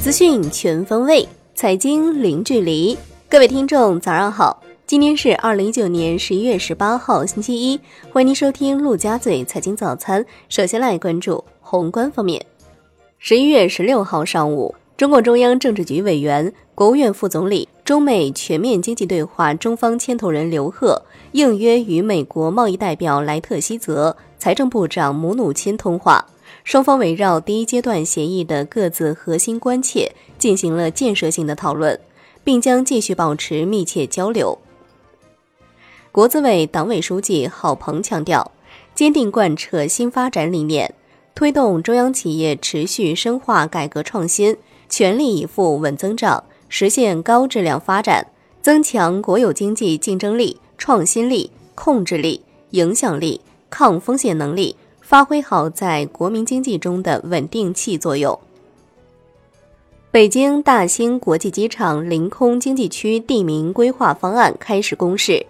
资讯全方位，财经零距离。各位听众，早上好！今天是二零一九年十一月十八号，星期一。欢迎您收听陆家嘴财经早餐。首先来关注宏观方面。十一月十六号上午，中共中央政治局委员、国务院副总理、中美全面经济对话中方牵头人刘鹤应约与美国贸易代表莱特希泽、财政部长姆努钦通话。双方围绕第一阶段协议的各自核心关切进行了建设性的讨论，并将继续保持密切交流。国资委党委书记郝鹏强调，坚定贯彻新发展理念，推动中央企业持续深化改革创新，全力以赴稳增长，实现高质量发展，增强国有经济竞争力、创新力、控制力、影响力、抗风险能力。发挥好在国民经济中的稳定器作用。北京大兴国际机场临空经济区地名规划方案开始公示，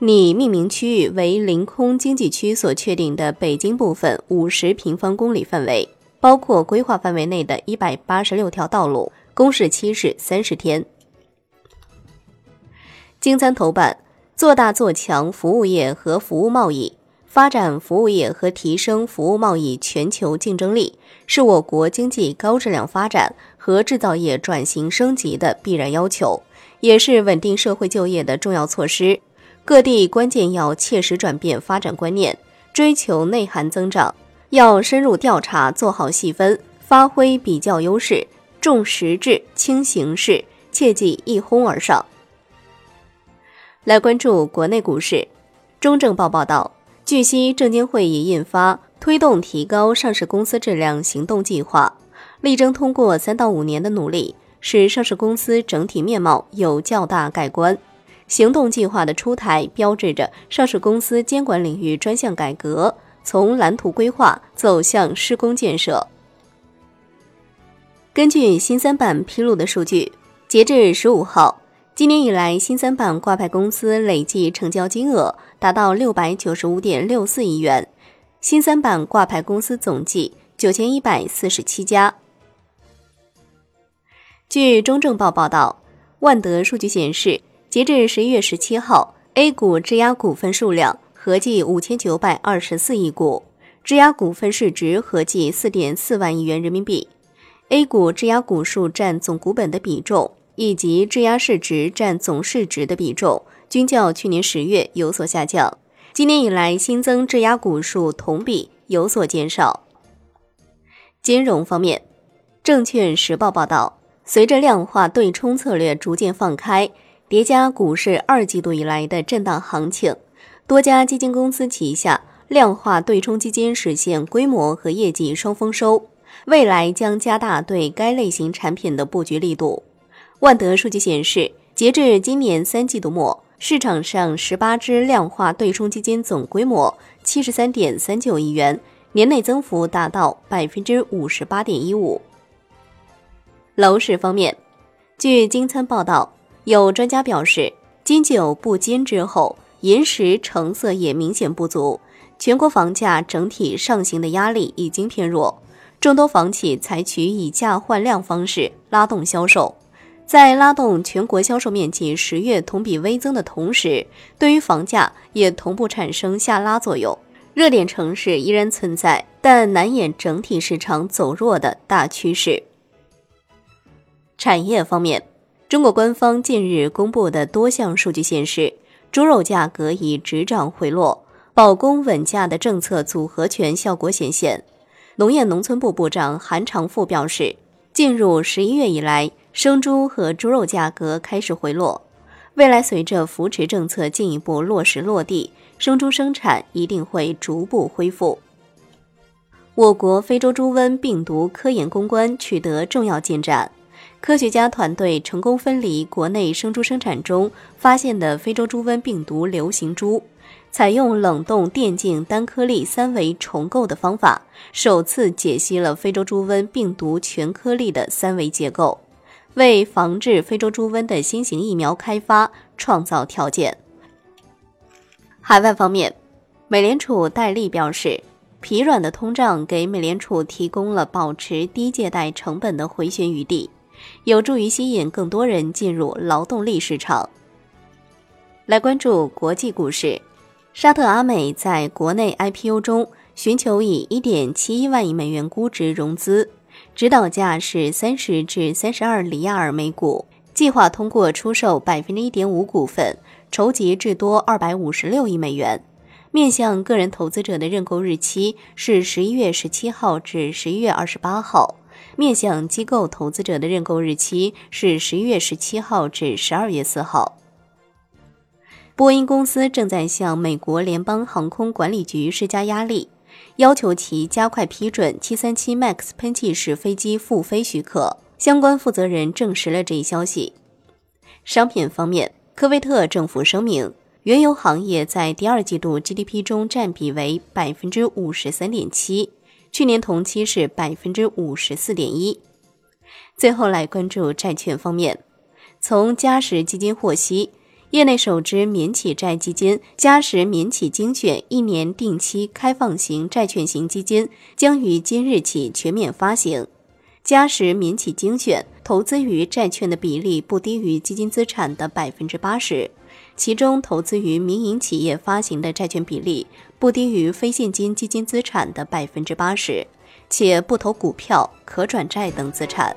拟命名区域为临空经济区所确定的北京部分五十平方公里范围，包括规划范围内的一百八十六条道路。公示期是三十天。京三头版：做大做强服务业和服务贸易。发展服务业和提升服务贸易全球竞争力，是我国经济高质量发展和制造业转型升级的必然要求，也是稳定社会就业的重要措施。各地关键要切实转变发展观念，追求内涵增长，要深入调查，做好细分，发挥比较优势，重实质轻形式，切忌一哄而上。来关注国内股市，中证报报道。据悉，证监会已印发《推动提高上市公司质量行动计划》，力争通过三到五年的努力，使上市公司整体面貌有较大改观。行动计划的出台，标志着上市公司监管领域专项改革从蓝图规划走向施工建设。根据新三板披露的数据，截至十五号。今年以来，新三板挂牌公司累计成交金额达到六百九十五点六四亿元，新三板挂牌公司总计九千一百四十七家。据中证报报道，万德数据显示，截至十一月十七号，A 股质押股份数量合计五千九百二十四亿股，质押股份市值合计四点四万亿元人民币。A 股质押股数占总股本的比重。以及质押市值占总市值的比重均较去年十月有所下降。今年以来，新增质押股数同比有所减少。金融方面，证券时报报道，随着量化对冲策略逐渐放开，叠加股市二季度以来的震荡行情，多家基金公司旗下量化对冲基金实现规模和业绩双丰收，未来将加大对该类型产品的布局力度。万德数据显示，截至今年三季度末，市场上十八只量化对冲基金总规模七十三点三九亿元，年内增幅达到百分之五十八点一五。楼市方面，据金参报道，有专家表示，金九不金之后，银十成色也明显不足，全国房价整体上行的压力已经偏弱，众多房企采取以价换量方式拉动销售。在拉动全国销售面积十月同比微增的同时，对于房价也同步产生下拉作用。热点城市依然存在，但难掩整体市场走弱的大趋势。产业方面，中国官方近日公布的多项数据显示，猪肉价格已止涨回落，保供稳价的政策组合拳效果显现。农业农村部部长韩长赋表示，进入十一月以来。生猪和猪肉价格开始回落，未来随着扶持政策进一步落实落地，生猪生产一定会逐步恢复。我国非洲猪瘟病毒科研攻关取得重要进展，科学家团队成功分离国内生猪生产中发现的非洲猪瘟病毒流行株，采用冷冻电镜单颗粒三维重构的方法，首次解析了非洲猪瘟病毒全颗粒的三维结构。为防治非洲猪瘟的新型疫苗开发创造条件。海外方面，美联储戴利表示，疲软的通胀给美联储提供了保持低借贷成本的回旋余地，有助于吸引更多人进入劳动力市场。来关注国际股市，沙特阿美在国内 IPO 中寻求以1.71万亿美元估值融资，指导价是30至32里亚尔每股，计划通过出售百分之一点五股份，筹集至多256亿美元。面向个人投资者的认购日期是十一月十七号至十一月二十八号，面向机构投资者的认购日期是十一月十七号至十二月四号。波音公司正在向美国联邦航空管理局施加压力，要求其加快批准七三七 MAX 喷气式飞机复飞许可。相关负责人证实了这一消息。商品方面，科威特政府声明。原油行业在第二季度 GDP 中占比为百分之五十三点七，去年同期是百分之五十四点一。最后来关注债券方面，从嘉实基金获悉，业内首支民企债基金——嘉实民企精选一年定期开放型债券型基金将于今日起全面发行。嘉实民企精选投资于债券的比例不低于基金资产的百分之八十。其中，投资于民营企业发行的债券比例不低于非现金基金资产的百分之八十，且不投股票、可转债等资产。